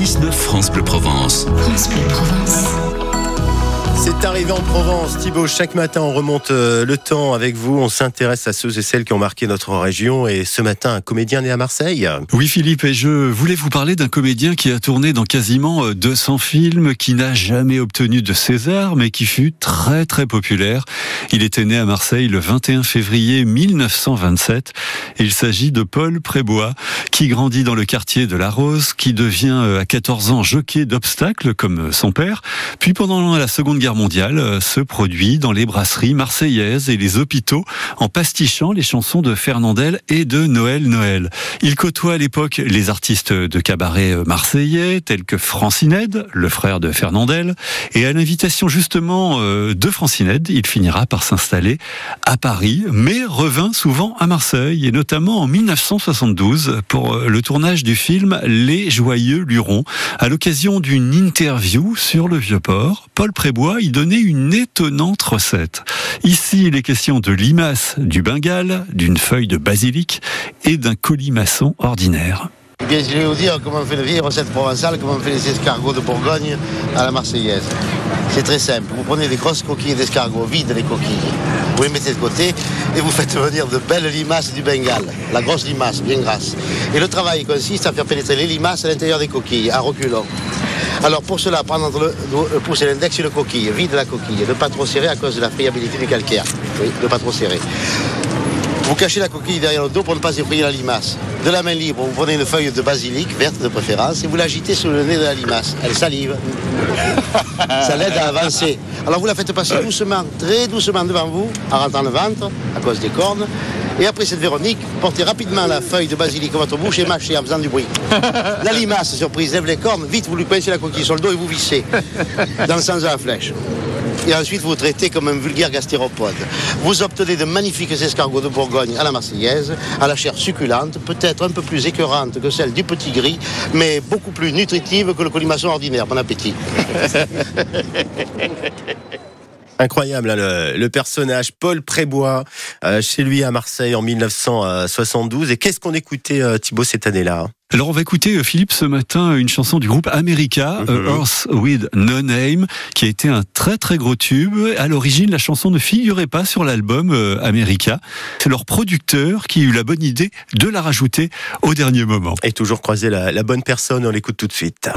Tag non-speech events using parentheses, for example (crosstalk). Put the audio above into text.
6-9 France Bleu Provence. France Bleu Provence. C'est arrivé en Provence. Thibaut, chaque matin, on remonte euh, le temps avec vous. On s'intéresse à ceux et celles qui ont marqué notre région. Et ce matin, un comédien né à Marseille. Oui, Philippe, et je voulais vous parler d'un comédien qui a tourné dans quasiment 200 euh, films, qui n'a jamais obtenu de César, mais qui fut très très populaire. Il était né à Marseille le 21 février 1927. Il s'agit de Paul Prébois, qui grandit dans le quartier de La Rose, qui devient euh, à 14 ans jockey d'obstacles comme son père. Puis pendant la Seconde Guerre mondiale euh, se produit dans les brasseries marseillaises et les hôpitaux en pastichant les chansons de Fernandel et de Noël Noël. Il côtoie à l'époque les artistes de cabaret euh, marseillais tels que Francined, le frère de Fernandel, et à l'invitation justement euh, de Francined, il finira par s'installer à Paris, mais revint souvent à Marseille, et notamment en 1972 pour le tournage du film Les Joyeux Lurons. À l'occasion d'une interview sur le Vieux-Port, Paul Prébois il donnait une étonnante recette. Ici, il est question de limace du Bengale, d'une feuille de basilic et d'un colimaçon ordinaire. Bien, je vais vous dire comment on fait les vieilles recettes provençales, comment on fait les escargots de Bourgogne à la Marseillaise. C'est très simple. Vous prenez des grosses coquilles d'escargots, vides les coquilles. Vous les mettez de côté et vous faites venir de belles limaces du Bengale. La grosse limace, bien grasse. Et le travail consiste à faire pénétrer les limaces à l'intérieur des coquilles, à reculons. Alors pour cela, prendre le pouce et l'index une coquille, vide la coquille, ne pas trop serrer à cause de la friabilité du calcaire. Oui, ne pas trop serrer. Vous cachez la coquille derrière le dos pour ne pas effrayer la limace. De la main libre, vous prenez une feuille de basilic, verte de préférence, et vous l'agitez sous le nez de la limace. Elle salive. (laughs) Ça l'aide à avancer. Alors vous la faites passer doucement, très doucement devant vous, en rentrant le ventre, à cause des cornes. Et après cette Véronique, portez rapidement la feuille de basilic dans votre bouche et mâchez en faisant du bruit. (laughs) La limace, surprise, lève les cornes, vite vous lui pincez la coquille sur le dos et vous vissez. Dans le sens de la flèche et ensuite vous traitez comme un vulgaire gastéropode. Vous obtenez de magnifiques escargots de Bourgogne à la Marseillaise, à la chair succulente, peut-être un peu plus écœurante que celle du petit gris, mais beaucoup plus nutritive que le colimaçon ordinaire. Bon appétit. (laughs) Incroyable, hein, le, personnage Paul Prébois, euh, chez lui à Marseille en 1972. Et qu'est-ce qu'on écoutait, euh, Thibaut, cette année-là? Alors on va écouter euh, Philippe ce matin une chanson du groupe America, mhm. Earth with No Name, qui a été un très très gros tube. À l'origine, la chanson ne figurait pas sur l'album America. C'est leur producteur qui a eu la bonne idée de la rajouter au dernier moment. Et toujours croiser la, la bonne personne, on l'écoute tout de suite.